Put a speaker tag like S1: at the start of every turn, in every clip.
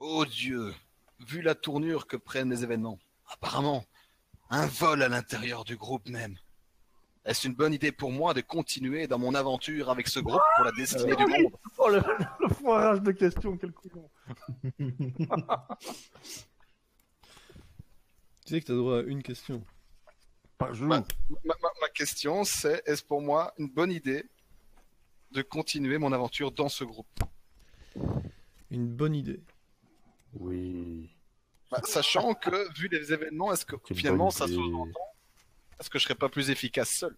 S1: Oh Dieu, vu la tournure que prennent les événements, apparemment, un vol à l'intérieur du groupe même. Est-ce une bonne idée pour moi de continuer dans mon aventure avec ce groupe pour la destinée du monde?
S2: Oh, le, le foirage de questions, quel couillon.
S3: Tu sais que t'as droit à une question.
S2: Par jour.
S1: Ma, ma- ma question, c'est est-ce pour moi une bonne idée de continuer mon aventure dans ce groupe?
S3: Une bonne idée.
S4: Oui.
S1: Bah, Sachant que, vu les événements, est-ce que finalement ça sous-entend Est-ce que je serais pas plus efficace seul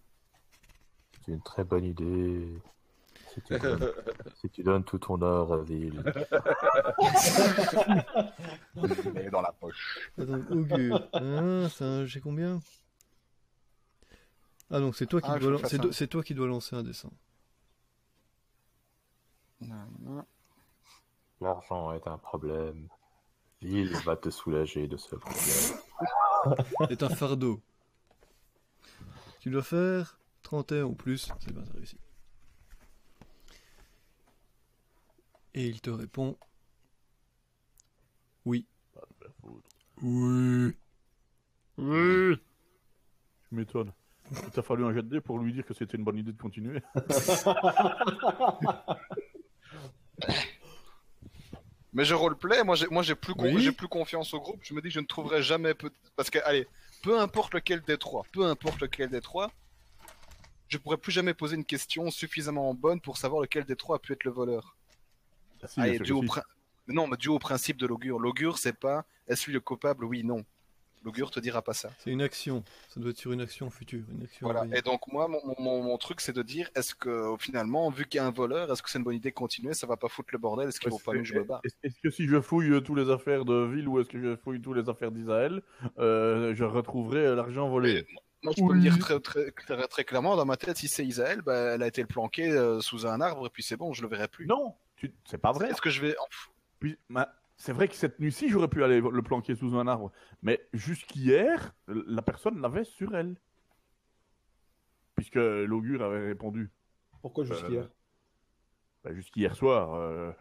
S4: C'est une très bonne idée. Si tu donnes, si tu donnes tout ton or à Ville.
S1: Mais dans la poche.
S3: Attends, augure. Ah, un J'ai combien Ah donc c'est toi qui
S1: Ah,
S3: dois c'est do- toi qui dois lancer un dessin.
S4: L'argent est un problème. Ville va te soulager de ce problème.
S3: C'est un fardeau. Tu dois faire 31 ou plus, c'est bien, réussi. Et il te répond Oui. Oui.
S2: Oui. Je m'étonne. Il t'a fallu un jet de dés pour lui dire que c'était une bonne idée de continuer.
S1: Mais je roleplay, moi j'ai moi j'ai plus con-
S3: Oui.
S1: j'ai plus confiance au groupe. Je me dis que je ne trouverai jamais peut- parce que allez, peu importe lequel des trois, peu importe lequel des trois, je pourrais plus jamais poser une question suffisamment bonne pour savoir lequel des trois a pu être le voleur.
S2: Ah, si,
S1: Allez, dû au Non, mais dû au principe de l'augure. L'augure, c'est pas est-ce lui le coupable? Oui, non. L'augure te dira pas ça.
S3: C'est une action. Ça doit être sur une action future. Une action
S1: Voilà. Et donc moi, mon, mon- mon, truc, c'est de dire est-ce que finalement, vu qu'il y a un voleur, est-ce que c'est une bonne idée de continuer? Ça va pas foutre le bordel Est-ce qu'il vaut pas mieux que je me barre?
S2: Est-ce que si je fouille euh, tous les affaires de ville ou est-ce que je fouille tous les affaires d'Israël, euh, je retrouverai euh, l'argent volé?
S1: Moi, je peux me dire très, très, très, très clairement, dans ma tête, si c'est Isaël, bah, elle a été le planquer euh, sous un arbre, et puis c'est bon, je le verrai plus.
S2: Non, tu- c'est pas vrai.
S1: Est-ce que je vais.
S2: Puis, ma- c'est vrai que cette nuit-ci, j'aurais pu aller le planquer sous un arbre. Mais jusqu'hier, la personne l'avait sur elle. Puisque l'augure avait répondu.
S5: Pourquoi jusqu'hier?
S2: Bah, Jusqu'hier soir, euh,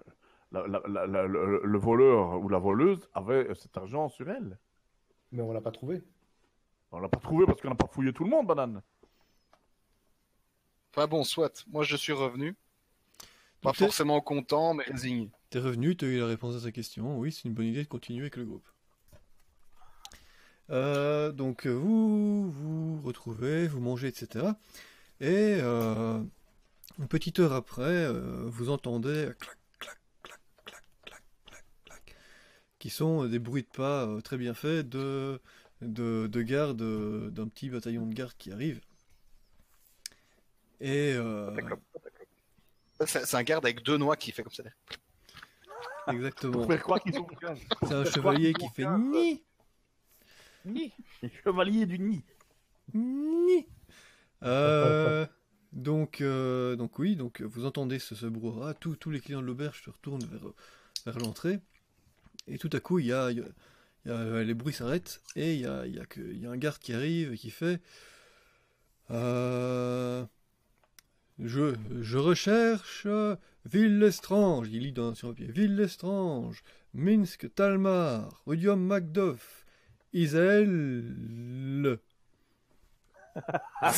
S2: la- la- la- la- le, le voleur ou la voleuse avait cet argent sur elle.
S5: Mais on l'a pas trouvé.
S2: On l'a pas trouvé parce qu'on n'a pas fouillé tout le monde, banane.
S1: Enfin bon, soit. Moi, je suis revenu. Pas forcément content, mais résigné.
S3: T'es revenu, t'as eu la réponse à ta question. Oui, c'est une bonne idée de continuer avec le groupe. Euh, donc euh, vous vous retrouvez, vous mangez, etc. Et euh, une petite heure après, vous entendez clac, clac, clac, clac, clac, clac, clac, qui sont des bruits de pas très bien faits de, de, de garde, d'un petit bataillon de garde qui arrive. Et
S1: c'est un garde avec deux noix qui fait comme ça.
S3: Exactement.
S2: Pour faire croire qu'ils sont
S3: C'est un chevalier qui fait ni
S2: Ni. Les chevaliers du nid.
S3: ni. Euh, donc, euh, donc oui, donc vous entendez ce, ce brouhaha. Tous, tous les clients de l'auberge se retournent vers, vers l'entrée. Et tout à coup, il y a, il y a- il y a- les bruits s'arrêtent et il y a, il y, a que- il y a un garde qui arrive et qui fait euh, je, je recherche Ville Lestrange. Il lit dans, sur un pied Ville Lestrange, Minsk, Talmar, Odium Macduff, Isaël.
S6: Ah,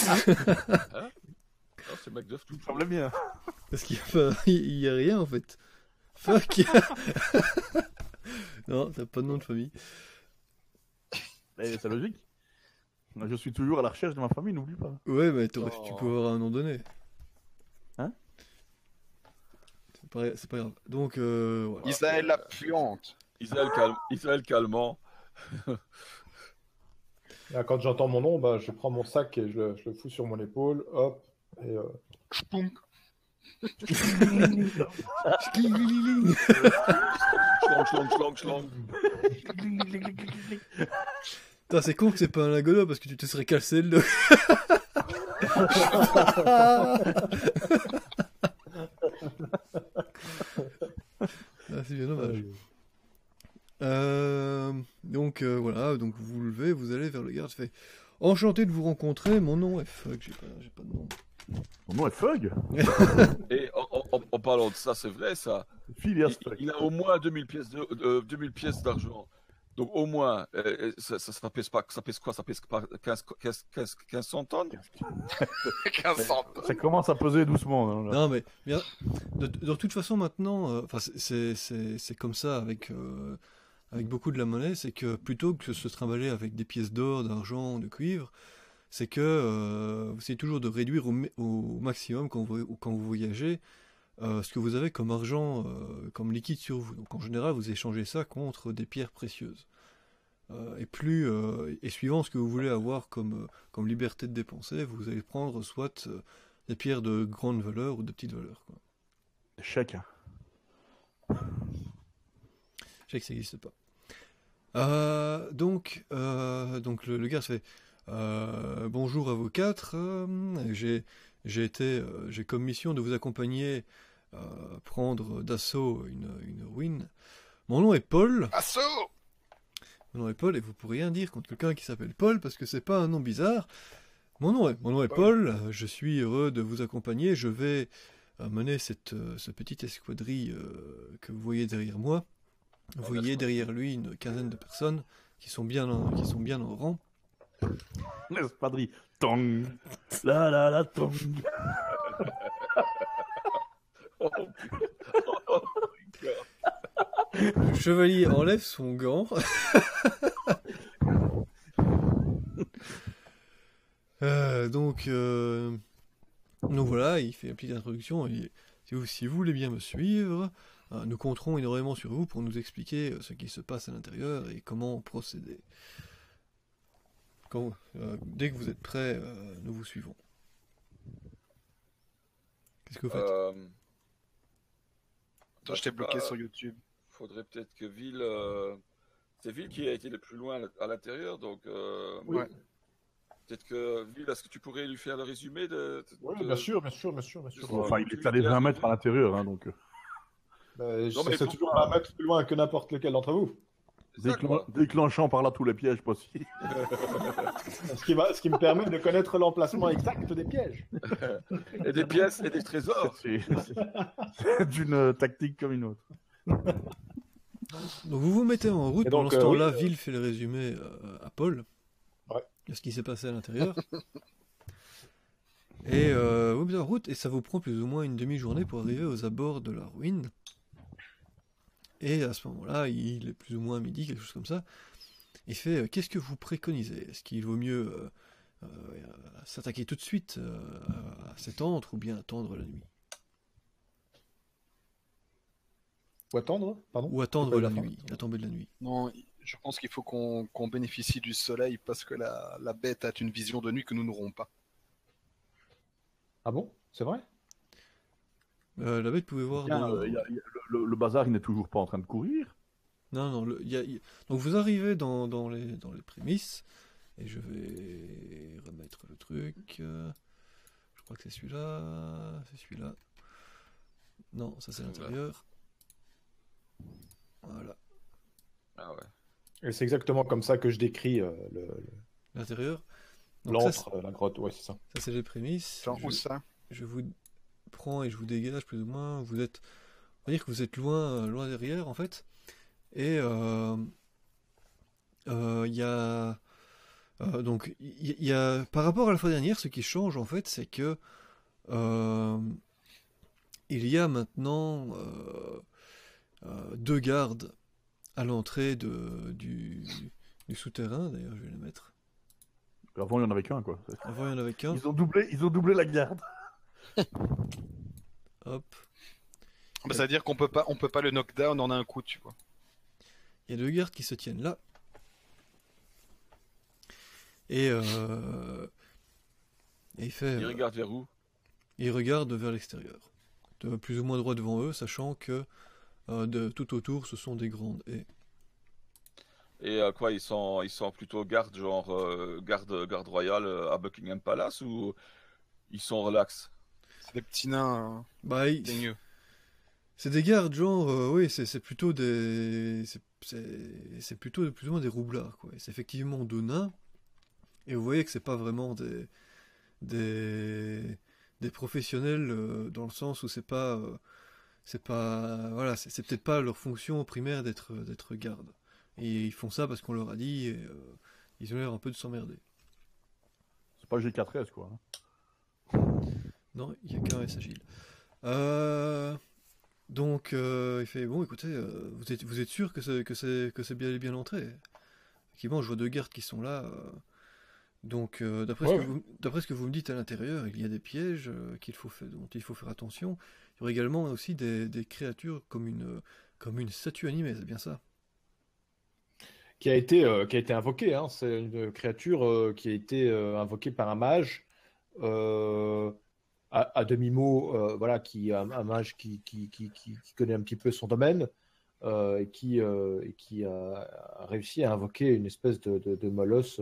S6: c'est Macduff tout
S2: semblait bien.
S3: Parce qu'il y, a- rien en fait. Fuck. non, t'as pas de nom de famille.
S2: Mais c'est logique. Je suis toujours à la recherche de ma famille, n'oublie pas.
S3: Ouais, mais t'aurais-
S6: Oh.
S3: tu peux avoir un nom donné.
S2: Hein
S3: C'est pas, c'est pas grave. Donc, euh, voilà.
S1: Isaël la puante.
S6: Israël, calme, Israël calmant.
S5: Là, quand j'entends mon nom, bah, je prends mon sac et je, le- je le fous sur mon épaule, hop, et euh.
S3: Putain, c'est con que c'est pas un lagolo parce que tu te serais cassé le dos. ah, c'est bien dommage. Euh, donc euh, voilà, donc vous vous levez, vous allez vers le garde, fait Enchanté de vous rencontrer, mon nom est Fuck, j'ai pas, j'ai pas de nom.
S2: Mon nom est Fug.
S6: Et en, en- en, en parlant de ça, c'est vrai ça.
S2: Phileas
S6: Il,
S2: Fogg.
S6: il a au moins 2000 pièces de, euh, 2000 pièces d'argent. Donc au moins, euh, euh, ça, ça, ça pèse pas, ça pèse quoi? Ça pèse pas 15, 15, 15, 1500 tonnes?
S2: Ça commence à peser doucement. hein.
S3: Non, mais bien, de, de toute façon, maintenant, euh, enfin, c'est- comme ça avec, euh, avec beaucoup de la monnaie, c'est que plutôt que se trimballer avec des pièces d'or, d'argent, de cuivre, c'est que euh, vous essayez toujours de réduire au, maximum quand vous, quand vous voyagez euh, ce que vous avez comme argent, euh, comme liquide sur vous. Donc en général, vous échangez ça contre des pierres précieuses. Euh, et plus et suivant ce que vous voulez avoir comme, comme liberté de dépenser, vous allez prendre soit des pierres de grande valeur ou de petite valeur. Quoi.
S2: Chèque. hein.
S3: Je sais que ça n'existe pas. Donc, donc le, le gars se fait bonjour à vous quatre. j'ai j'ai été euh, j'ai comme mission de vous accompagner euh, prendre d'assaut une, une ruine. Mon nom est Paul.
S1: Assaut
S3: Mon nom est Paul et vous pourrez rien dire contre quelqu'un qui s'appelle Paul parce que c'est pas un nom bizarre. Mon nom est, mon nom est Paul, euh, je suis heureux de vous accompagner. Je vais euh, mener cette, euh, ce petit escadrille euh, que vous voyez derrière moi. Vous
S6: Ah,
S3: voyez derrière lui une quinzaine de personnes qui sont bien en, qui sont bien en rang.
S2: L'espadrille. Tong. La la la tong.
S6: Oh, oh,
S3: Le chevalier enlève son gant. Euh, donc, euh, donc voilà, il fait une petite introduction. Si, vous, si vous voulez bien me suivre, euh, nous compterons énormément sur vous pour nous expliquer ce qui se passe à l'intérieur et comment procéder. Quand, euh, dès que vous êtes prêts, euh, nous vous suivons. Qu'est-ce que vous faites?
S6: Euh,
S1: je t'ai bloqué
S6: bah,
S1: sur YouTube.
S6: Faudrait peut-être que Ville. euh, C'est Ville qui a été le plus loin à l'intérieur, donc. euh,
S5: Oui.
S1: Ouais.
S6: Peut-être que Ville, est-ce que tu pourrais lui faire le résumé de. de-
S5: Oui,
S6: de-
S5: bien sûr, bien sûr, bien sûr, bien sûr.
S2: Enfin, il est allé 20 mètres à l'intérieur, hein, donc. euh,
S5: Bah, je
S6: mais faut
S5: toujours
S6: pas-
S5: un mètre plus loin que n'importe lequel d'entre vous.
S2: Déclen- déclenchant par là tous les pièges possibles.
S5: Ce qui, va, ce qui me permet de connaître l'emplacement exact des pièges.
S6: Et des pièces et des trésors.
S2: C'est c'est d'une tactique comme une autre.
S3: Donc vous vous mettez en route. Pendant ce temps-là,
S5: euh,
S3: Ville fait le résumé euh, à Paul.
S5: Ouais.
S3: De ce qui s'est passé à l'intérieur. et euh, vous vous mettez en route et ça vous prend plus ou moins une demi-journée pour arriver aux abords de la ruine. Et à ce moment-là, il est plus ou moins midi, quelque chose comme ça. Il fait euh, Qu'est-ce que vous préconisez? Est-ce qu'il vaut mieux euh, euh, s'attaquer tout de suite euh, à cet antre ou bien attendre la nuit?
S5: Ou attendre, pardon?
S3: Ou attendre la nuit, la tombée de la nuit.
S1: Non, je pense qu'il faut qu'on qu'on bénéficie du soleil parce que la, la bête a une vision de nuit que nous n'aurons pas.
S5: Ah bon? C'est vrai?
S3: Euh, La bête pouvait voir.
S2: Tiens,
S3: de-
S2: euh, il y a- il y a- le, le- le bazar, il n'est toujours pas en train de courir.
S3: Non, non, le- y a- donc vous arrivez dans, dans les, dans les prémices, et je vais remettre le truc. euh, Je crois que c'est celui-là, c'est celui-là. Non, ça c'est l'intérieur. Voilà,
S6: Ah ouais.
S5: Et c'est exactement comme ça que je décris euh, le- le-
S3: l'intérieur. Donc ça,
S5: l'antre, la grotte. Ouais, c'est ça.
S3: ça c'est les prémices.
S1: Genre,
S3: je,
S1: où ça?
S3: je vous prends et je vous dégage plus ou moins. Vous êtes, on va dire que vous êtes loin, euh, loin derrière en fait. Et euh, euh, il y a donc il y, y a par rapport à la fois dernière, ce qui change en fait, c'est que il y a maintenant deux gardes à l'entrée de du, du souterrain. D'ailleurs, je vais les mettre.
S2: Avant, il n'y en avait qu'un, quoi.
S3: Avant, il y en avait qu'un.
S2: Ils ont doublé, ils ont doublé la garde.
S3: Hop.
S1: Bah, Ça veut dire qu'on peut pas, on peut pas le knockdown en un coup, tu vois.
S3: Il y a deux gardes qui se tiennent là. Et, euh, et il fait.
S6: Il
S3: euh,
S6: regarde vers où?
S3: il regarde vers l'extérieur. De plus ou moins droit devant eux, sachant que euh, de tout autour ce sont des grandes haies.
S6: Et euh, quoi, ils sont, ils sont plutôt garde, genre euh, garde, garde royale à Buckingham Palace ou ils sont relax?
S1: C'est des petits nains euh,
S3: Bah, c'est des gardes, genre, euh, oui, c'est plutôt des. c'est- plutôt plus ou moins des roublards, quoi. C'est effectivement deux nains. Et vous voyez que c'est pas vraiment des. des. des professionnels euh, dans le sens où c'est pas, euh, c'est pas, voilà, c'est c'est peut-être pas leur fonction primaire d'être d'être garde. Et ils font ça parce qu'on leur a dit et euh, ils ont l'air un peu de s'emmerder.
S2: C'est pas G4S, quoi. hein.
S3: Non, il y a qu'un S agile. Euh, donc, euh, il fait bon, écoutez, euh, vous êtes vous êtes sûr que c'est que c'est que c'est bien et bien l'entrée Effectivement, je vois deux gardes qui sont là. donc, d'après
S5: Ouais,
S3: ce que
S5: ouais.
S3: vous d'après ce que vous me dites à l'intérieur, il y a des pièges qu'il faut faire, dont il faut faire attention. Il y aurait également aussi des, des créatures comme une comme une statue animée, c'est bien ça?
S5: Qui a été, euh, qui a été invoqué. Hein. C'est une créature euh, qui a été euh, invoquée par un mage. À, demi-mot, euh, voilà, qui un, un mage qui, connaît un petit peu son domaine euh, et qui, euh, a, réussi à invoquer une espèce de, de, molosse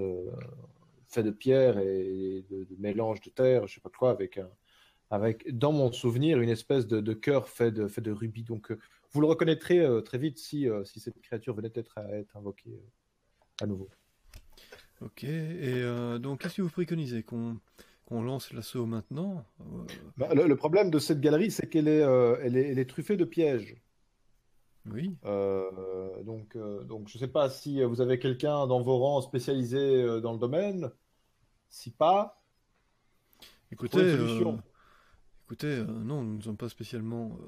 S5: fait de pierre et de, mélange de terre, je sais pas quoi, avec un, avec dans mon souvenir une espèce de, cœur fait de, fait de rubis. Donc vous le reconnaîtrez très vite si, si cette créature venait à être invoquée à nouveau.
S3: Ok. Et donc, qu'est-ce que vous préconisez? Qu'on qu'on lance l'assaut maintenant Euh,
S5: Bah, le, le problème de cette galerie, c'est qu'elle est, euh, elle est, elle est truffée de pièges.
S3: Oui.
S5: Euh, donc, euh, donc, je ne sais pas si vous avez quelqu'un dans vos rangs spécialisé dans le domaine. Si pas,
S3: Écoutez, écoutez, non, nous ne sommes pas spécialement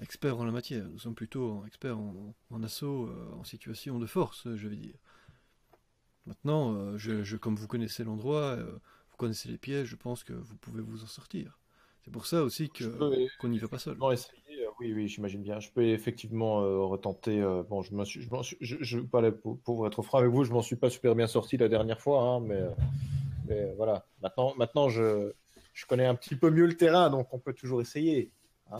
S3: experts en la matière. Nous sommes plutôt experts en, en assaut, en situation de force, je vais dire. Maintenant, je, je- comme vous connaissez l'endroit, connaissez les pièges, je pense que vous pouvez vous en sortir. C'est pour ça aussi que
S5: peux-
S3: qu'on n'y va pas seul.
S5: essayer. euh, oui, oui, j'imagine bien. Je peux effectivement euh, retenter. euh, bon, je m'en suis, je, suis- je, je- pas là pour, pour être franc avec vous, je m'en suis pas super bien sorti la dernière fois, hein, mais, mais voilà. Maintenant, maintenant, je, je connais un petit peu mieux le terrain, donc on peut toujours essayer. hein.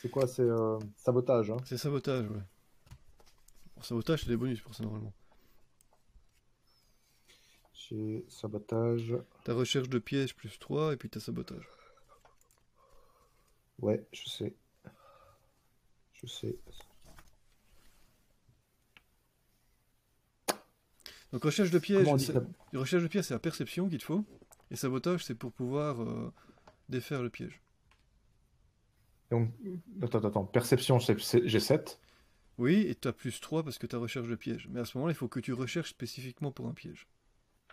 S5: C'est quoi, c'est euh, sabotage. Hein.
S3: C'est sabotage, ouais. Pour sabotage, c'est des bonus pour ça normalement.
S5: J'ai sabotage.
S3: Ta recherche de pièges plus 3 et puis ta sabotage.
S5: Ouais, je sais. Je sais.
S3: Donc recherche de
S5: ça?
S3: recherche de pièges, c'est la perception qu'il te faut. Et sabotage, c'est pour pouvoir euh, défaire le piège.
S5: Donc, attends, attends, perception, j'ai 7.
S3: Oui, et tu as plus 3 parce que tu as recherche de piège. Mais à ce moment-là, il faut que tu recherches spécifiquement pour un piège.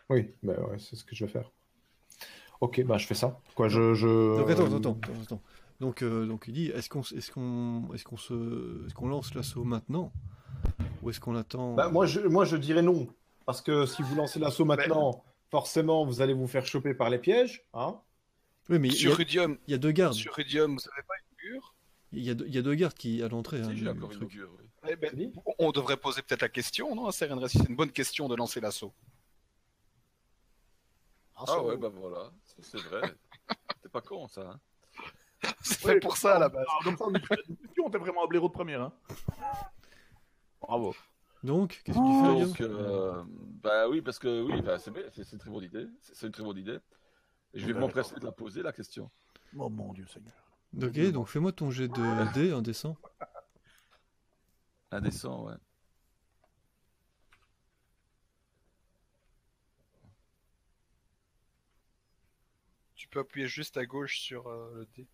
S5: Oui, bah ouais, c'est ce que je vais faire. Ok, bah je fais ça. Quoi, je, je...
S3: Donc attends, attends, attends, attends. Donc, euh, donc il dit, est-ce qu'on est qu'on est qu'on se est-ce qu'on lance l'assaut maintenant ou est-ce qu'on attend
S5: Bah, moi, je, moi, je dirais non. Parce que si vous lancez l'assaut maintenant, forcément, vous allez vous faire choper par les pièges. Hein
S3: Oui, mais
S1: Sur
S3: a,
S1: Rudium,
S3: il y a deux gardes.
S1: sur Rudium, vous savez pas une mur
S3: Il y a, deux- il y a deux gardes qui à l'entrée. hein,
S6: oui.
S1: Eh ben. On devrait poser peut-être la question, non, c'est une bonne question de lancer l'assaut. Ah,
S6: Ah ouais, bah voilà, c'est vrai. T'es pas con, ça. Hein.
S1: C'est fait pour ça, à la base.
S2: Comme ça, on est on était vraiment un blaireau de première. Hein. Bravo.
S3: Donc, qu'est-ce que tu fais,
S6: Donc, euh, bah oui, parce que oui, bah, c'est une très bonne idée. C'est c'est une très bonne idée. Et je vais m'empresser de la poser, la question.
S2: Oh mon dieu Seigneur.
S3: Ok, donc fais-moi ton jet de dé indécent.
S6: Indécent, ouais.
S1: Tu peux appuyer juste à gauche sur euh, le D.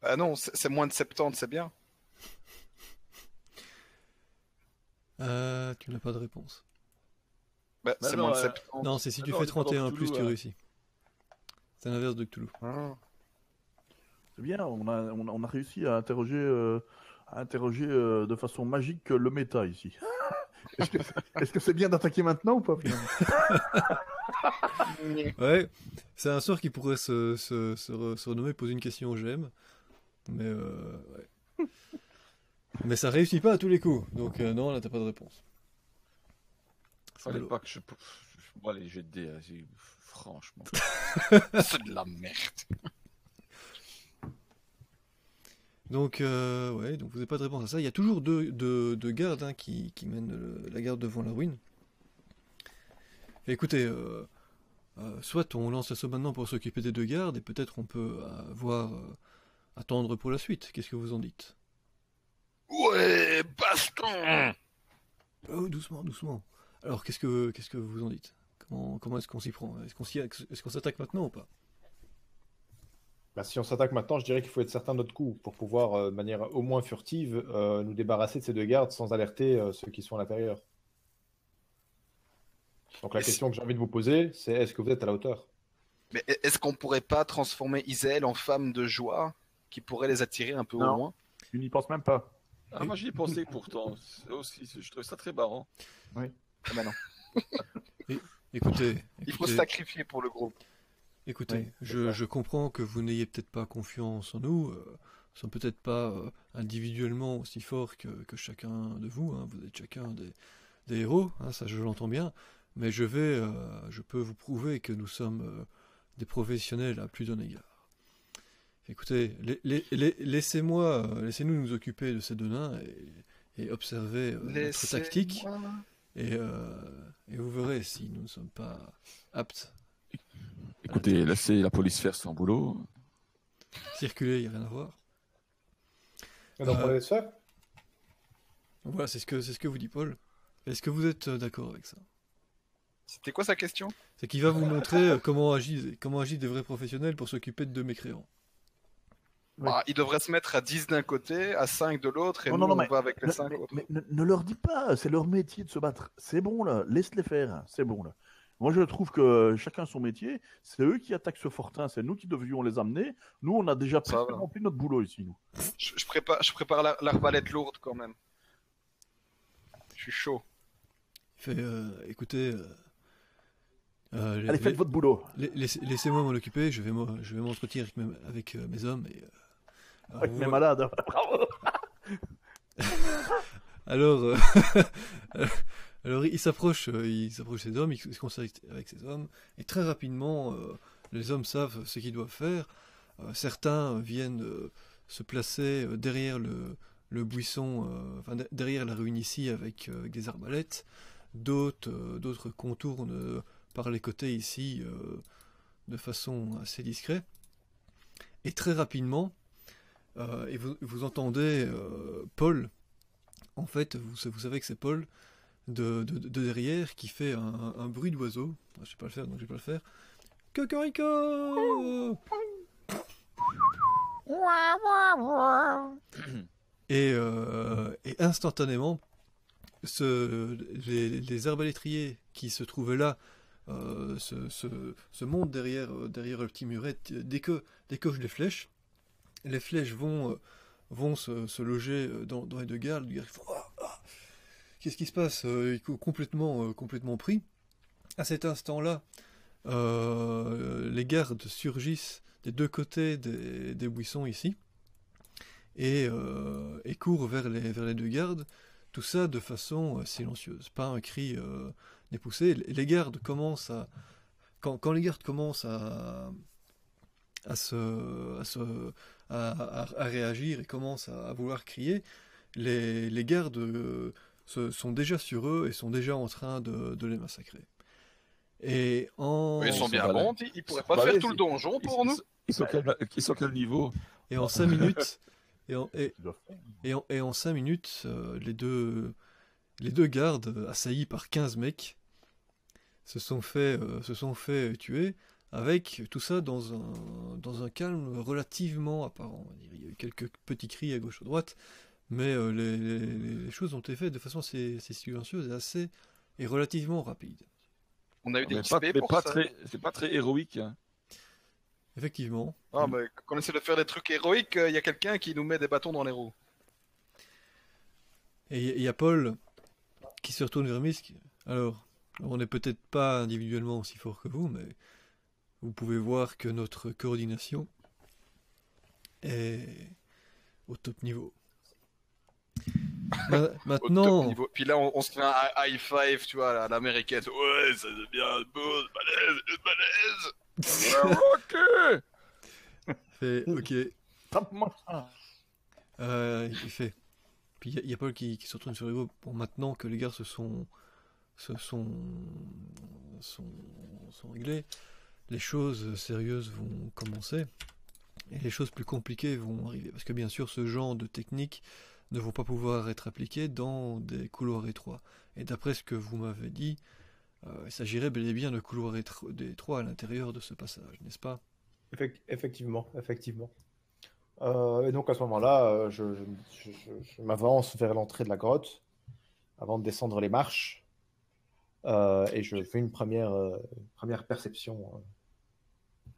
S1: Ah non, c'est moins de 70, c'est bien.
S3: Euh, tu n'as pas de réponse.
S1: Bah,
S6: Bah
S1: c'est
S6: non,
S1: moins de
S6: euh,
S1: 70.
S3: Non, c'est si
S6: Ah
S3: tu
S6: non,
S3: fais
S6: on est pas dans
S3: 31 plus,
S6: Cthulhu,
S3: tu réussis. C'est l'inverse de Cthulhu.
S1: Ah.
S2: C'est bien, on a, on a, on a réussi à interroger, euh, à interroger euh, de façon magique le méta ici. Est-ce que c'est bien d'attaquer maintenant ou pas
S3: Ouais, c'est un sort qui pourrait se, se, se, re- se renommer poser une question j'aime. Mais euh, ouais. Mais ça réussit pas à tous les coups. Donc euh, non, là t'as pas de réponse.
S6: Fallait
S3: Alors.
S6: pas que je. Moi, les jets de dés, franchement.
S1: C'est de la merde.
S3: Donc euh, ouais, donc vous n'avez pas de réponse à ça. Il y a toujours deux, deux, deux gardes hein, qui, qui mènent le- la garde devant la ruine. Et écoutez, euh, euh, soit on lance l'assaut maintenant pour s'occuper des deux gardes, et peut-être on peut voir euh, attendre pour la suite. Qu'est-ce que vous en dites?
S1: Ouais, baston
S3: Oh, doucement, doucement. Alors, qu'est-ce que, qu'est-ce que vous en dites? Comment, comment est-ce qu'on s'y prend? Est-ce qu'on s'y- est-ce qu'on s'attaque maintenant ou pas?
S5: Bah, si on s'attaque maintenant, je dirais qu'il faut être certain de notre coup pour pouvoir, euh, de manière au moins furtive, euh, nous débarrasser de ces deux gardes sans alerter euh, ceux qui sont à l'intérieur. Donc la question que j'ai envie de vous poser, c'est est-ce que vous êtes à la hauteur?
S1: Mais est-ce qu'on pourrait pas transformer Isel en femme de joie qui pourrait les attirer un peu au loin?
S2: Tu n'y penses même pas.
S6: Ah, moi, j'y ai pensé pourtant. Aussi, je trouvais ça très marrant.
S1: Ah bah non.
S3: Écoutez,
S1: Il faut
S3: écoutez,
S1: se sacrifier pour le groupe.
S3: Écoutez,
S5: Oui,
S3: je, comprends que vous n'ayez peut-être pas confiance en nous. Euh, nous sommes peut-être pas euh, individuellement aussi forts que, que chacun de vous. hein. Vous êtes chacun des, des héros, hein, ça je l'entends bien. Mais je vais, euh, je peux vous prouver que nous sommes euh, des professionnels à plus d'un égard. Écoutez, la- la- la- laissez-moi, euh, laissez-nous nous occuper de ces deux nains et, et observer euh, notre tactique. Et, euh, et vous verrez si nous ne sommes pas aptes.
S6: Écoutez, laissez la police faire son boulot.
S3: Circuler, il n'y a rien à voir.
S5: Et donc
S3: Euh,
S5: faire
S3: Voilà, c'est ce que c'est ce que vous dit Paul. Est-ce que vous êtes euh, d'accord avec ça?
S1: C'était quoi sa question?
S3: C'est qu'il va vous montrer euh, comment agissent comment agissent des vrais professionnels pour s'occuper de deux mécréants.
S2: Ouais.
S1: Ah, Il devrait se mettre à 10 d'un côté, à 5 de l'autre, et
S2: Non,
S1: nous,
S2: non, non,
S1: on
S2: mais-
S1: va avec les
S2: Ne,
S1: 5
S2: mais-
S1: autres.
S2: mais ne, ne leur dis pas, c'est leur métier de se battre. C'est bon là, laisse-les faire, c'est bon là. Moi je trouve que chacun son métier, c'est eux qui attaquent ce fortin, c'est nous qui devrions les amener. Nous on a déjà rempli notre boulot ici. Nous.
S1: Je, je prépare, je prépare la- l'arbalète lourde quand même. Je suis chaud.
S3: Il fait euh, écoutez, euh, euh,
S2: Allez, faites votre boulot.
S3: la- laissez- laissez-moi m'en occuper. Je vais m'en- je vais m'entretenir avec, mes, avec, euh, mes hommes. Et, euh,
S2: Avec
S3: vous-
S2: mes malades. Bravo.
S3: Alors, euh, alors il s'approche, euh, il s'approche des hommes, il se conseille avec ces hommes, et très rapidement, euh, les hommes savent ce qu'ils doivent faire. Euh, certains viennent se placer derrière le, buisson, derrière la ruine ici avec, des arbalètes. D'autres, d'autres contournent par les côtés ici de façon assez discrète. Et très rapidement, et vous, entendez Paul en fait, vous savez que c'est Paul de, de- de derrière qui fait un, un bruit d'oiseau. Je sais pas le faire, donc je vais pas le faire. Cocorico et, euh, et instantanément, ce, les, les arbalétriers qui se trouvaient là euh, se, se- se montent derrière, euh, derrière le petit muret dès que décochent les flèches. Les flèches vont, vont se, se loger dans, dans les deux gardes. Qu'est-ce qui se passe Euh, Ils sont complètement, euh, complètement pris. À cet instant-là, euh, les gardes surgissent des deux côtés des, buissons ici et, euh, et courent vers les, vers les deux gardes. Tout ça de façon euh, silencieuse, pas un cri euh, dépoussé. Les gardes commencent à. Quand, quand les gardes commencent à, à, se, à, se- à, réagir et commencent à, vouloir crier, les, les gardes euh, sont déjà sur eux et sont déjà en train de, de les massacrer. Et en,
S1: Ils sont bien bons, ils, ils pourraient
S6: Ils
S1: pas faire tout le donjon pour nous
S6: Ils sont quel, ils sont quel niveau?
S3: Et en cinq minutes, et en, et. Et en, et en 5 minutes, euh, les, deux, les deux gardes, assaillis par 15 mecs, se sont fait, euh, se sont fait tuer, avec tout ça dans un, dans un calme relativement apparent. Il y a eu quelques petits cris à gauche à droite, mais euh, les, les- les choses ont été faites de façon assez, assez silencieuse et assez et relativement rapide.
S1: On a eu des
S6: Mais
S1: XP
S6: pas, mais
S1: pour
S6: pas
S1: ça.
S6: très, c'est pas très héroïque. hein.
S3: Effectivement.
S1: Ah, mais quand on essaie de faire des trucs héroïques, il y a quelqu'un qui nous met des bâtons dans les roues.
S3: Et il y a Paul qui se retourne vers Misk. Alors, on n'est peut-être pas individuellement aussi fort que vous, mais vous pouvez voir que notre coordination est au top niveau. Ma-
S1: Au top
S3: maintenant,
S1: niveau. Puis là, on, on se fait un high five, tu vois, à l'américaine. Ouais, ça c'est bien, beau, balèze, balèze.
S6: ok
S3: fait, ok,
S2: Tape-moi.
S3: Euh, il fait. Puis il y a- il y, a Paul qui, qui se retourne sur groupes. Bon, maintenant que les gars se sont, se sont, sont, sont réglés, les choses sérieuses vont commencer. Et les choses plus compliquées vont arriver. Parce que bien sûr, ce genre de techniques ne vont pas pouvoir être appliquées dans des couloirs étroits. Et d'après ce que vous m'avez dit, Euh, il s'agirait bel et bien de couloirs étro- d'étroits à l'intérieur de ce passage, n'est-ce pas?
S5: Effect- effectivement, effectivement. Euh, et donc à ce moment-là, euh, je, je- je- je- je m'avance vers l'entrée de la grotte avant de descendre les marches. Euh, et je fais une première, euh, première perception. euh.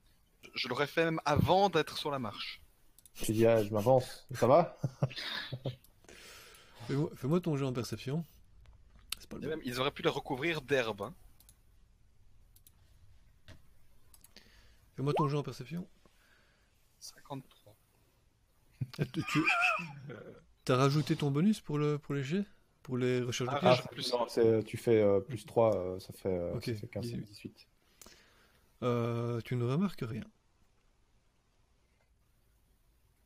S1: Je l'aurais fait même avant d'être sur la marche.
S5: Je dis, ah, je m'avance. Ça va?
S3: Fais-moi ton jeu en perception. C'est pas le
S1: Et
S3: bon.
S1: même, ils auraient pu les recouvrir d'herbe. hein.
S3: Fais-moi ton jeu en perception.
S1: 53.
S3: Ah, Tu, tu- as rajouté ton bonus pour, le, pour les jets? Pour les recherches de
S1: Ah,
S3: pièges?
S1: ah, plus-
S5: non, tu fais euh, plus 3, euh, ça fait, euh,
S3: Ok,
S5: ça fait 15,
S3: 18.
S5: 18.
S3: Euh, Tu ne remarques rien.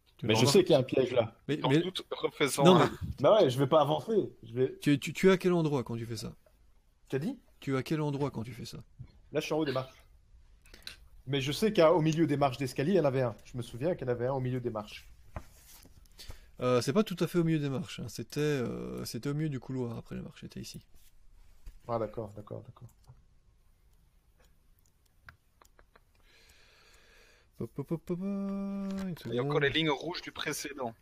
S3: Tu ne
S5: Mais je sais qu'il y a un piège là.
S3: Mais, mais-
S1: doute, refaisant
S3: non,
S1: un-
S3: mais
S5: Bah ouais, je vais pas avancer. Je vais...
S3: tu, tu, tu es à quel endroit quand tu fais ça?
S5: Tu as dit?
S3: Tu es à quel endroit quand tu fais ça?
S5: Là, je suis en haut des marches. Mais je sais qu'au milieu des marches d'escalier, il y en avait un. Je me souviens qu'il y en avait un au milieu des marches.
S3: euh, C'est pas tout à fait au milieu des marches. hein. C'était euh, c'était au milieu du couloir après les marches. C'était ici.
S5: Ah d'accord, d'accord, d'accord.
S3: Hop, hop, hop, hop, hop, une
S1: Il y a encore les lignes rouges du précédent.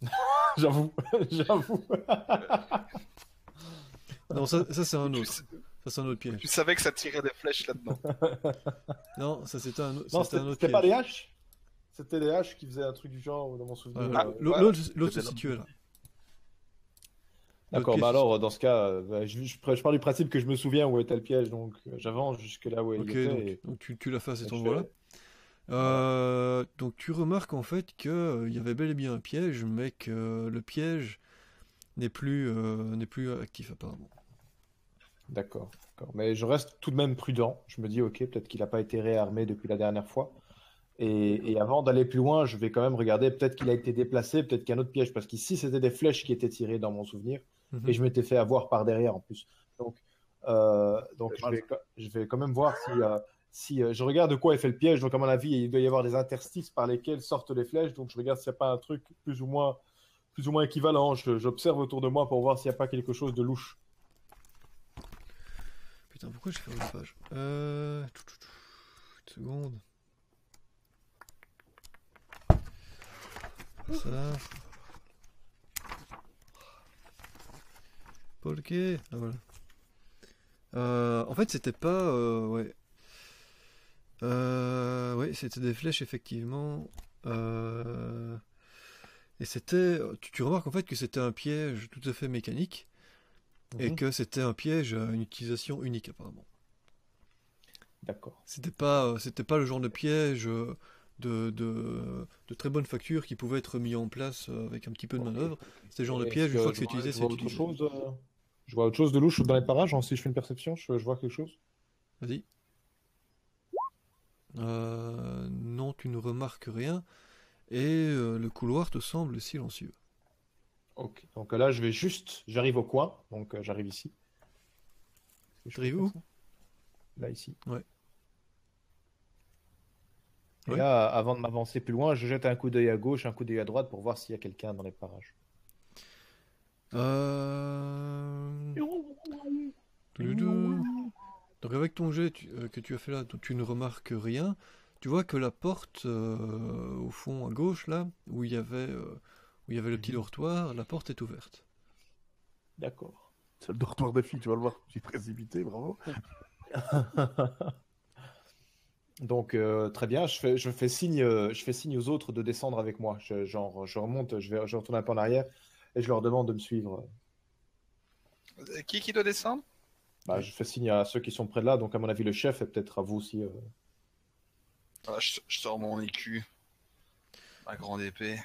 S5: J'avoue, j'avoue.
S3: Non, ça, ça c'est un autre. Ça c'est un autre piège.
S1: tu savais que ça tirait des flèches là-dedans.
S3: Non, ça c'était un,
S5: Non,
S3: c'était
S5: c'était
S3: un autre
S5: c'était
S3: piège.
S5: pas des haches C'était des haches qui faisaient un truc du genre, dans mon souvenir. Euh,
S3: L'autre
S1: ouais.
S3: l'autre- l'autre se situait là.
S5: D'accord, bah alors, dans ce cas, euh, bah, je, je, je pars du principe que je me souviens où était le piège, donc euh, j'avance jusque là où il
S3: Ok,
S5: était.
S3: donc,
S5: et-
S3: donc tu, tu l'as fait à cet endroit-là. Euh, donc tu remarques en fait que euh, y avait bel et bien un piège, mais que le piège n'est plus euh, n'est plus actif apparemment.
S5: D'accord, d'accord. Mais je reste tout de même prudent. Je me dis, ok, peut-être qu'il n'a pas été réarmé depuis la dernière fois. Et, et avant d'aller plus loin, je vais quand même regarder, peut-être qu'il a été déplacé, peut-être qu'il y a un autre piège, parce qu'ici, c'était des flèches qui étaient tirées dans mon souvenir, Et je m'étais fait avoir par derrière en plus. Donc, euh, donc
S2: C'est
S5: je, vais, je vais quand même voir si, euh, si euh, je regarde de quoi est fait le piège. Donc, à mon avis, il doit y avoir des interstices par lesquels sortent les flèches. Donc, je regarde s'il n'y a pas un truc plus ou moins, plus ou moins équivalent. J'observe autour de moi pour voir s'il n'y a pas quelque chose de louche.
S3: Putain, pourquoi j'ai fait une page? Euh... tout, tout, tout. Une seconde. Ça. Paul Kay. Ah voilà. Euh, en fait, c'était pas. euh, ouais. Euh, ouais, c'était des flèches, effectivement. Euh, et c'était. Tu, tu remarques en fait que c'était un piège tout à fait mécanique. Et
S5: Mhm.
S3: que c'était un piège à une utilisation unique, apparemment.
S5: D'accord.
S3: C'était pas, c'était pas le genre de piège de, de, de très bonne facture qui pouvait être mis en place avec un petit peu de manœuvre. C'était le genre de piège, une fois que c'est utilisé, c'est utilisé.
S5: chose, Je vois autre chose de louche dans les parages. hein, Si je fais une perception, je, je vois quelque chose.
S3: Vas-y. Euh, non, tu ne remarques rien. Et euh, le couloir te semble silencieux.
S5: Ok. Donc là, je vais juste. J'arrive au coin. Donc euh, j'arrive ici. Peux
S3: où
S5: Là, ici.
S3: Ouais.
S5: Et
S3: Ouais.
S5: là, avant de m'avancer plus loin, je jette un coup d'œil à gauche, un coup d'œil à droite pour voir s'il y a quelqu'un dans les parages.
S3: Euh... Donc avec ton jet tu- euh, que tu as fait là, tu ne remarques rien. Tu vois que la porte euh, au fond à gauche là, où il y avait, où il y avait le petit dortoir, la porte est ouverte.
S5: D'accord.
S2: C'est le dortoir des filles, tu vas le voir. J'ai précipité, bravo.
S5: Donc euh, très bien, je fais, je fais signe, je fais signe aux autres de descendre avec moi. Je, genre, je remonte, je vais, je retourne un peu en arrière et je leur demande de me suivre.
S1: Qui qui doit descendre?
S5: Bah, je fais signe à ceux qui sont près de là, donc à mon avis le chef et peut-être à vous aussi. euh.
S1: Voilà, je, je sors mon écu. Ma grande épée.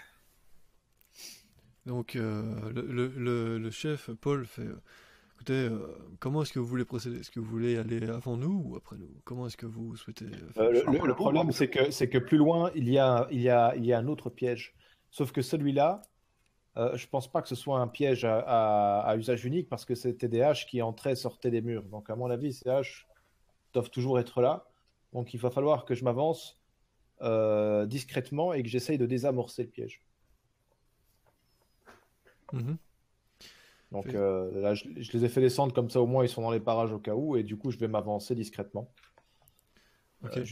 S3: Donc euh, le, le- le- le chef Paul fait, euh, écoutez, euh, comment est-ce que vous voulez procéder? Est-ce que vous voulez aller avant nous ou après nous? Comment est-ce que vous souhaitez faire
S5: Euh, le, le- le problème, c'est que, c'est que plus loin, il y a, il y a, il y a un autre piège. Sauf que celui-là, euh, je pense pas que ce soit un piège à, à- à usage unique parce que c'était des haches qui entraient et sortaient des murs. Donc, à mon avis, ces haches doivent toujours être là. Donc, il va falloir que je m'avance euh, discrètement et que j'essaye de désamorcer le piège.
S3: Mhm.
S5: Donc euh, là, je, je les ai fait descendre comme ça, au moins ils sont dans les parages au cas où, et du coup, je vais m'avancer discrètement. Euh,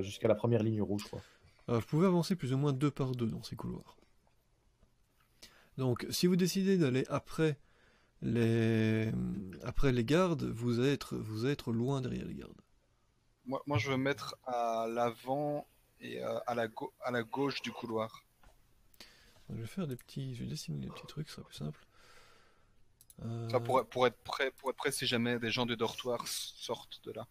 S5: jusqu'à la première ligne rouge, quoi.
S3: Vous pouvez avancer plus ou moins deux par deux dans ces couloirs. Donc, si vous décidez d'aller après les, après les gardes, vous allez être, vous allez être loin derrière les gardes.
S1: Moi, moi, je veux mettre à l'avant et euh, à, la à la gauche du couloir.
S3: Je vais faire des petits, je vais dessiner des petits trucs, ce sera plus simple. Euh,
S1: Ça, pour, pour être prêt, pour être prêt si jamais des gens du dortoir sortent de là.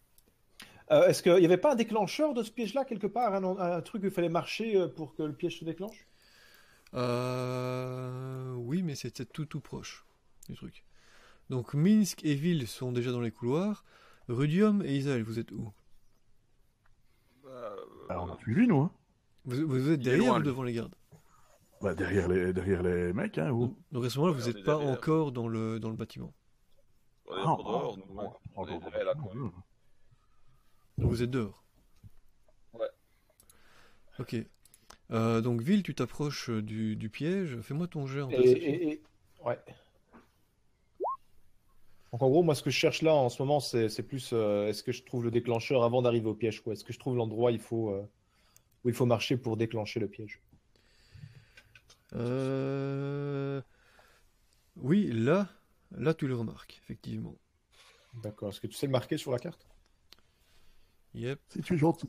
S5: Euh, Est-ce qu'il n'y avait pas un déclencheur de ce piège-là, quelque part un, un truc où il fallait marcher pour que le piège se déclenche?
S3: Euh, oui, mais c'était tout tout proche du truc. Donc Minsk et Ville sont déjà dans les couloirs. Rudium et Isael, vous êtes où?
S6: Bah,
S2: Ah, on a suivi, nous. Hein.
S3: vous, vous êtes derrière
S1: loin,
S3: ou
S1: lui.
S3: devant les gardes?
S2: Bah, derrière, les, derrière les mecs, hein. Où...
S3: Donc à ce moment-là, vous n'êtes pas
S6: derrière.
S3: encore dans le, dans le bâtiment.
S6: on est
S2: Ah,
S6: dehors, nous.
S2: ah,
S6: ouais.
S2: ah,
S6: On est derrière la.
S3: Donc vous êtes dehors.
S6: Ouais.
S3: Ok. Euh, donc Ville, tu t'approches du, du piège. Fais-moi ton jet en
S5: et, et- et- Ouais. Donc en gros, moi, ce que je cherche là en ce moment, c'est c'est plus euh, est-ce que je trouve le déclencheur avant d'arriver au piège, quoi? Est-ce que je trouve l'endroit où il faut euh, où il faut marcher pour déclencher le piège?
S3: Euh, Oui, là, là tu le remarques, effectivement.
S5: D'accord. Est-ce que tu sais le marquer sur la carte?
S3: Yep.
S2: Si tu es gentil.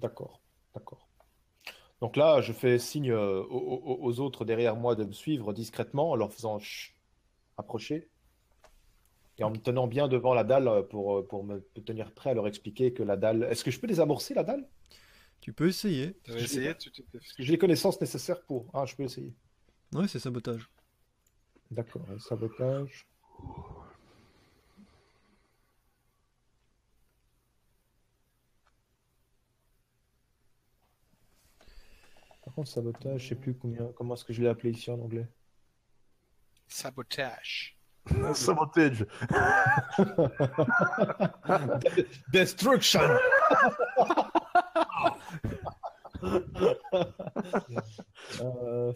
S5: D'accord, d'accord. Donc là, je fais signe euh, aux, aux- aux autres derrière moi de me suivre discrètement en leur faisant chut, approcher et en me tenant bien devant la dalle pour, euh, pour me tenir prêt à leur expliquer que la dalle. Est-ce que je peux les amorcer, la dalle?
S3: Tu peux essayer.
S1: Tu avais essayé tu, tu-
S5: Est-ce que j'ai les connaissances nécessaires pour Ah, je peux essayer.
S3: Ouais, c'est sabotage.
S5: D'accord, sabotage. Contre, sabotage, je sais plus combien, comment est-ce que je l'ai appelé ici en anglais.
S1: Sabotage.
S2: Sabotage.
S5: Destruction Euh,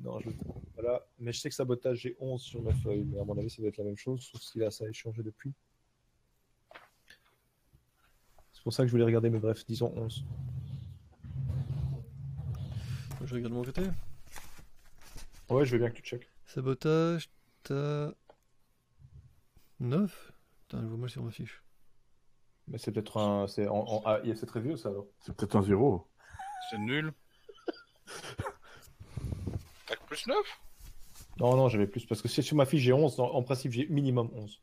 S5: non, je voilà. Mais je sais que sabotage, j'ai 11 sur ma feuille, mais à mon avis, ça doit être la même chose, sauf si là, ça a changé depuis. C'est pour ça que je voulais regarder, mais bref, disons 11.
S3: Je regarde de mon côté.
S5: Ouais, je veux bien que tu checkes.
S3: Sabotage, t'as 9 Putain, je vois mal sur ma fiche.
S5: Mais c'est peut-être un. C'est en, en- ah, c'est très vieux, ça alors.
S2: C'est peut-être un zéro.
S1: C'est nul. T'as que plus 9
S5: Non, non, j'avais plus. Parce que si sur ma fiche, j'ai 11. En, principe, j'ai minimum 11.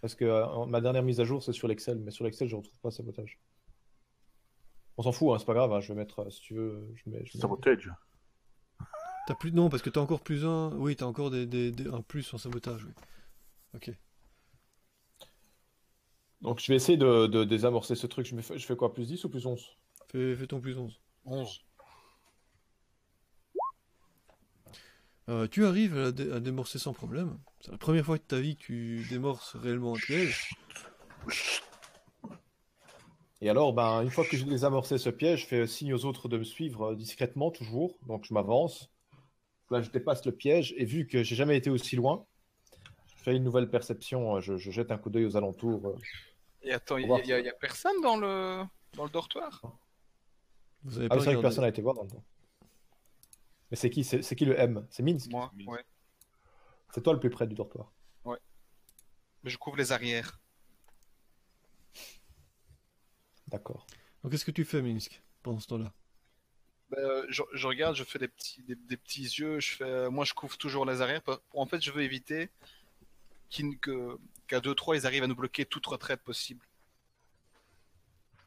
S5: Parce que euh, ma dernière mise à jour, c'est sur l'Excel. Mais sur l'Excel, je retrouve pas sabotage. On s'en fout, hein, c'est pas grave. hein, je vais mettre, euh, si tu veux. Je mets, je mets-
S2: Sabotage.
S3: T'as plus non parce que t'as encore plus un. Oui, t'as encore des, des, des- un plus en sabotage. Oui. Ok.
S5: Donc, je vais essayer de, de désamorcer ce truc. Je, me fais, je fais quoi Plus 10 ou plus 11
S3: Fais, fais ton plus 11.
S1: 11.
S3: Euh, tu arrives à, dé- à démorcer sans problème. C'est la première fois de ta vie que tu démorces réellement un piège.
S5: Et alors, ben, une fois que j'ai désamorcé ce piège, je fais signe aux autres de me suivre euh, discrètement, toujours. Donc, je m'avance. Là, je dépasse le piège. Et vu que j'ai jamais été aussi loin, je fais une nouvelle perception. euh, Je, je jette un coup d'œil aux alentours. euh.
S1: Et attends, il
S5: On va
S1: y, a- personne dans le, dans le dortoir?
S3: Vous avez
S5: Ah, c'est vrai que personne n'a été voir dans le temps. Mais c'est qui, c'est qui le M? C'est Minsk
S1: Moi, ouais.
S5: C'est toi le plus près du dortoir.
S1: Mais je couvre les arrières.
S5: D'accord.
S3: Donc qu'est-ce que tu fais, Minsk, pendant ce temps-là?
S1: Ben, euh, je, je regarde, je fais des petits, des, des petits yeux. Je fais, euh, moi, je couvre toujours les arrières. Pour, pour- en fait, je veux éviter qu'à 2-3, ils arrivent à nous bloquer toute retraite possible.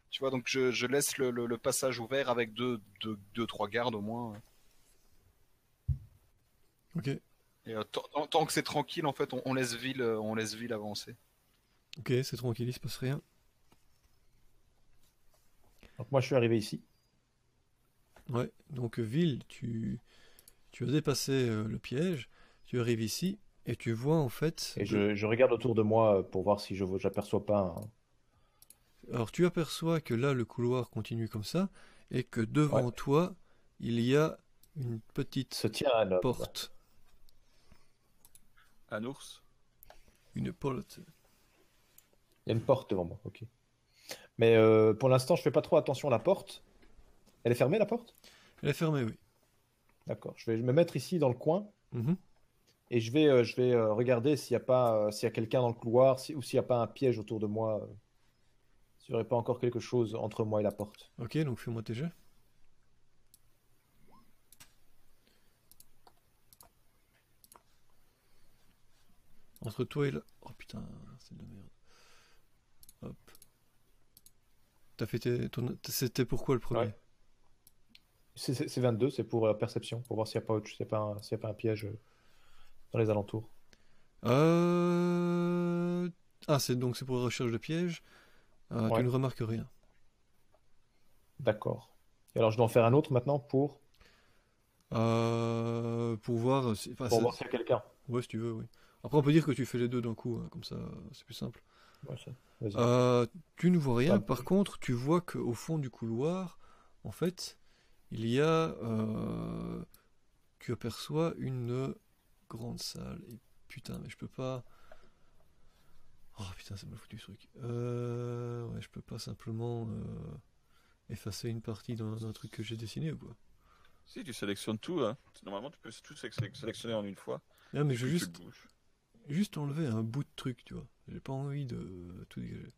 S1: Tu vois, donc je, je laisse le, le- le passage ouvert avec 2-3 deux, deux, trois gardes au moins.
S3: Ok,
S1: Et euh, tant- que c'est tranquille, en fait, on, on laisse ville, on laisse ville avancer.
S3: ok, c'est tranquille, il se passe rien.
S5: Donc moi, je suis arrivé ici.
S3: Ouais, donc Ville, tu, tu as dépassé euh, le piège, tu arrives ici et tu vois en fait.
S5: Et je, je regarde autour de moi euh, pour voir si je j'aperçois pas un...
S3: Alors tu aperçois que là le couloir continue comme ça et que devant
S5: Ouais.
S3: toi il y a une petite
S5: se tient un
S3: porte.
S6: Un ours?
S3: Une porte.
S5: Il y a une porte devant moi, ok. Mais euh, pour l'instant, je fais pas trop attention à la porte. Elle est fermée, la porte?
S3: Elle est fermée, oui.
S5: D'accord. Je vais me mettre ici dans le coin
S3: Mhm.
S5: et je vais, euh, je vais euh, regarder s'il n'y a pas, s'il y a quelqu'un dans le couloir si- ou s'il n'y a pas un piège autour de moi. s'il n'y aurait pas encore quelque chose entre moi et la porte.
S3: Ok, donc fais-moi tes jets. Entre toi et là. Oh putain, c'est de la merde. Hop. T'as fait ton- C'était pourquoi le premier?
S5: Ouais. C'est- C'est c'est 22, c'est pour euh, perception, pour voir s'il n'y a, pas autre- pas un- y a pas un piège euh, dans les alentours.
S3: Euh... Ah, c'est donc c'est pour la recherche de pièges. Euh,
S5: Ouais.
S3: Tu ne remarques rien.
S5: D'accord. Et alors, je dois en faire un autre maintenant pour,
S3: Euh, pour voir. si- enfin,
S5: pour voir s'il y a quelqu'un.
S3: Ouais, si tu veux, oui. Après, on peut dire que tu fais les deux d'un coup, hein, comme ça, c'est plus simple.
S5: Ouais.
S3: Euh, tu ne vois rien. Par contre, tu vois qu'au fond du couloir, en fait, il y a. euh, tu aperçois une grande salle. Et putain, mais je peux pas. Oh putain, c'est mal foutu ce truc. Euh, ouais, je peux pas simplement euh, effacer une partie d'un truc que j'ai dessiné ou quoi.
S6: Si, tu sélectionnes tout. Hein. Normalement, tu peux tout sé- sélectionner en une fois.
S3: Ah, mais je veux juste. Juste enlever un bout de truc, tu vois. J'ai pas envie de tout dégager.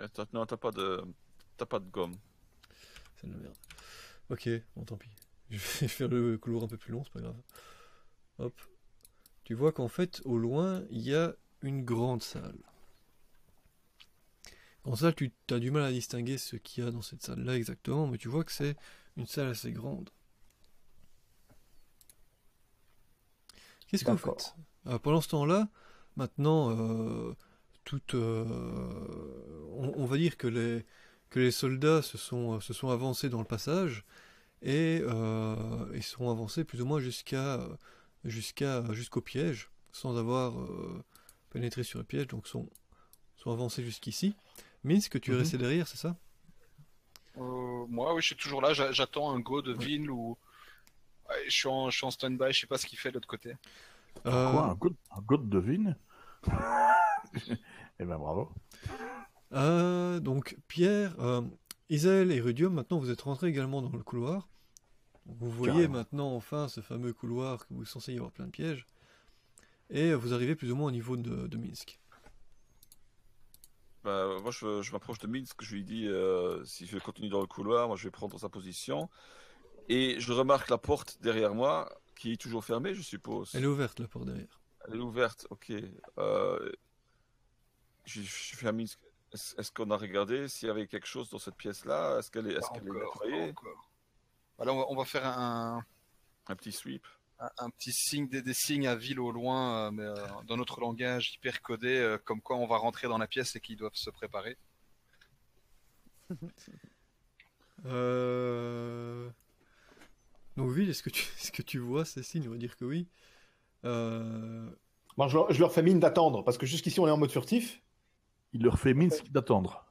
S6: Euh, t'as- non, t'as pas de, t'as pas de gomme.
S3: C'est de la merde. Ok, bon tant pis. Je vais faire le couloir un peu plus long, c'est pas grave. Hop. Tu vois qu'en fait, au loin, il y a une grande salle. Grande salle, tu as du mal à distinguer ce qu'il y a dans cette salle-là exactement, mais tu vois que c'est une salle assez grande. Qu'est-ce que vous faites? Pendant ce temps-là, maintenant, euh, toute, euh, on, on va dire que les, que les soldats se sont, se sont avancés dans le passage et euh, ils sont avancés plus ou moins jusqu'à jusqu'à jusqu'au piège sans avoir euh, pénétré sur le piège donc sont sont avancés jusqu'ici. Minsk, tu es
S5: Mhm.
S3: resté derrière, c'est ça?
S1: Euh, moi, oui, je suis toujours là. j'a- J'attends un go de Ville ou. Ouais, je suis en, je suis en stand-by. Je sais pas ce qu'il fait de l'autre côté.
S3: Euh,
S2: Quoi, un god, un god de vigne Eh ben bravo.
S3: Euh, donc Pierre, euh, Isaël et Rudium, maintenant vous êtes rentrés également dans le couloir. Vous voyez
S2: Carrément.
S3: maintenant enfin ce fameux couloir où il est censé y avoir plein de pièges. Et vous arrivez plus ou moins au niveau de, de Minsk.
S6: Bah, moi, je, je m'approche de Minsk, je lui dis euh, si je continue dans le couloir, moi je vais prendre sa position. Et je remarque la porte derrière moi, qui est toujours fermée, je suppose.
S3: Elle est ouverte la porte derrière.
S6: Elle est ouverte, ok. Euh, je, je fais à Minsk. Est-ce qu'on a regardé s'il y avait quelque chose dans cette pièce-là? Est-ce qu'elle est, est-ce
S1: Pas
S6: qu'elle est nettoyée?
S1: encore. Voilà, on va, on va faire un,
S6: Un petit sweep.
S1: un, un petit signe, des, des signes à Ville au loin, euh, mais euh, dans notre langage hyper codé, euh, comme quoi on va rentrer dans la pièce et qu'ils doivent se préparer.
S3: Donc Ville, est-ce que tu, est-ce que tu vois ces signes On va dire que oui. Euh,
S5: Moi, je, leur- je leur fais mine d'attendre parce que jusqu'ici, on est en mode furtif.
S2: Il leur fait Minsk d'attendre.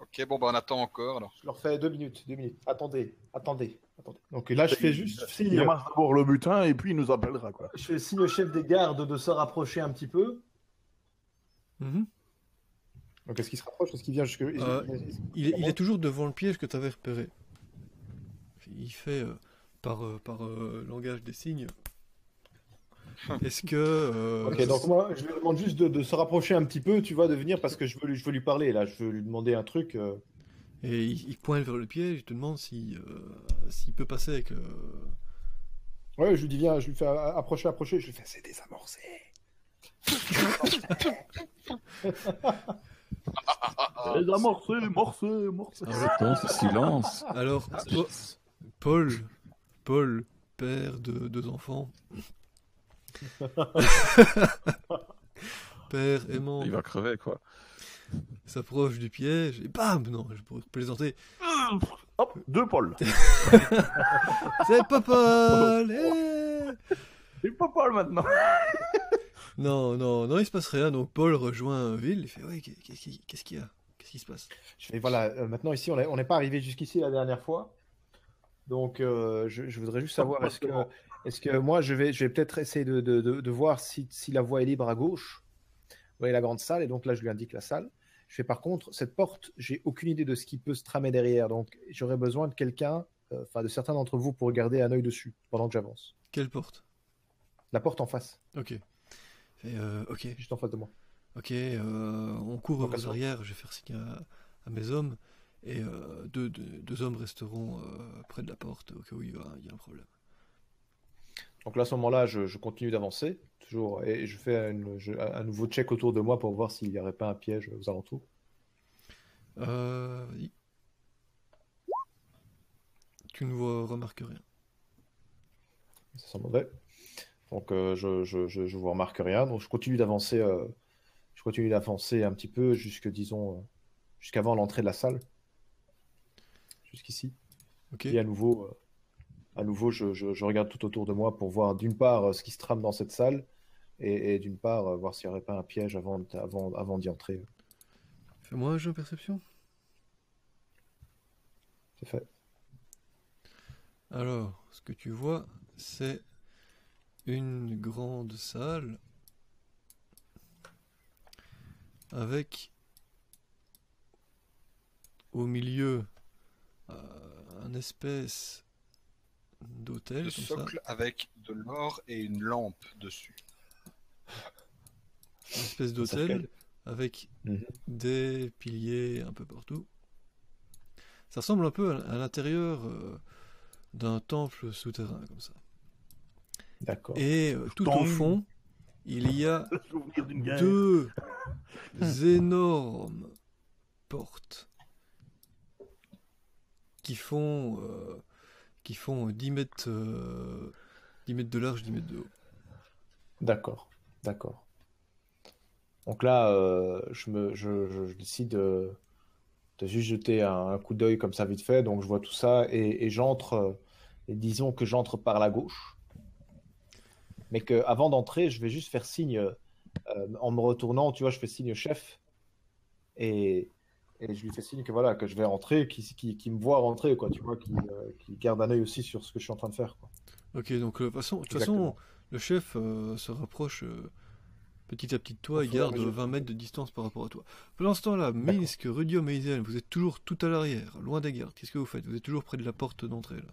S1: Ok, bon, bah, on attend encore. Alors.
S5: Je leur fais deux minutes, deux minutes. Attendez, attendez, attendez. Donc là, je fais juste signe.
S2: Il ramasse d'abord le butin et puis il nous appellera quoi.
S5: Je fais signe au chef des gardes de se rapprocher un petit peu.
S3: mhm.
S5: Donc est-ce qu'il se rapproche Est-ce qu'il vient jusque
S3: Euh, Il est, il est toujours devant le piège que tu avais repéré. Il fait euh, par, euh, par euh, langage des signes. Est-ce que. euh,
S5: Ok, donc moi, je lui demande juste de, de se rapprocher un petit peu, tu vois, de venir parce que je veux, lui- je veux lui parler là. Je veux lui demander un truc. euh.
S3: Et il, il pointe vers le piège, il te demande si, euh, s'il peut passer avec. euh,
S5: Ouais, je lui dis viens, je lui fais a- approcher, approcher. Je lui fais c'est désamorcé.
S2: Les amorcés, morcés, morcés.
S7: Attends, ce silence.
S3: Alors, Paul, Paul, père de deux enfants. père aimant
S6: Il va crever, quoi.
S3: s'approche du piège et bam Non, je pourrais plaisanter.
S2: Hop, deux Paul.
S3: C'est Papa eh
S2: C'est pas Paul maintenant.
S3: Non, non, non, il se passe rien. Donc Paul rejoint Ville. Il fait Ouais, qu'est-ce qui- qu'est-ce qu'il y a? Qu'est-ce qui se passe?
S5: Je fais, voilà, euh, maintenant ici, on n'est pas arrivé jusqu'ici la dernière fois. Donc, euh, je, je voudrais juste savoir, est-ce que, est-ce que moi, je vais, je vais peut-être essayer de, de- de- de voir si, si la voie est libre à gauche. Vous voyez la grande salle, et donc là, je lui indique la salle. Je fais par contre, cette porte, j'ai aucune idée de ce qui peut se tramer derrière. Donc, j'aurais besoin de quelqu'un, euh, enfin, de certains d'entre vous pour garder un œil dessus pendant que j'avance.
S3: Quelle porte?
S5: La porte en face,
S3: Ok. Et, euh, ok,
S5: juste en face de moi.
S3: ok. on court aux arrières. Je vais faire signe à, à mes hommes. Et euh, deux, deux, deux hommes resteront euh, près de la porte au cas où il y a, il y a un problème.
S5: Donc là, à ce moment-là, je, je continue d'avancer, toujours, et je fais une- je- un nouveau check autour de moi pour voir s'il n'y aurait pas un piège aux alentours.
S3: Euh. Tu ne vois, remarques rien.
S5: Ça sent mauvais. Donc euh, je, je, je, je vous remarque rien. Donc je continue d'avancer. euh, je continue d'avancer un petit peu jusque disons jusqu'avant l'entrée de la salle. Jusqu'ici. Et à nouveau, euh, à nouveau, je, je, je regarde tout autour de moi pour voir d'une part euh, ce qui se trame dans cette salle et, et d'une part euh, voir s'il n'y aurait pas un piège avant, avant, avant d'y entrer.
S3: Fais-moi un jeu de perception.
S5: C'est fait.
S3: Alors, ce que tu vois, c'est une grande salle avec au milieu un espèce d'hôtel
S1: Le
S3: comme ça,
S1: socle avec de l'or et une lampe dessus.
S3: une espèce d'hôtel avec
S5: Mhm.
S3: des piliers un peu partout. Ça ressemble un peu à, l'intérieur euh, d'un temple souterrain comme ça.
S5: D'accord.
S3: Et euh, tout au fond, il y a deux énormes portes qui font, euh, qui font 10 mètres, euh, 10 mètres de large, 10 mètres de haut.
S5: D'accord, d'accord. Donc là, euh, je, me, je, décide de, juste jeter un, coup d'œil comme ça vite fait. Donc je vois tout ça et, j'entre, et disons que j'entre par la gauche. Mais que avant d'entrer, je vais juste faire signe, en me retournant, tu vois, je fais signe chef et, et je lui fais signe que voilà, que je vais rentrer, qu'il qui, qui me voit rentrer, quoi, tu vois, qui, euh, garde un œil aussi sur ce que je suis en train de faire, quoi.
S3: Ok, donc euh, de toute façon, de toute
S5: Exactement.
S3: façon, le chef euh, se rapproche euh, petit à petit de toi et garde
S5: mesure.
S3: 20 mètres de distance par rapport à toi. Pendant ce temps-là, Minsk, Rudium et Isen, vous êtes toujours tout à l'arrière, loin des gardes. Qu'est-ce que vous faites? Vous êtes toujours près de la porte d'entrée là?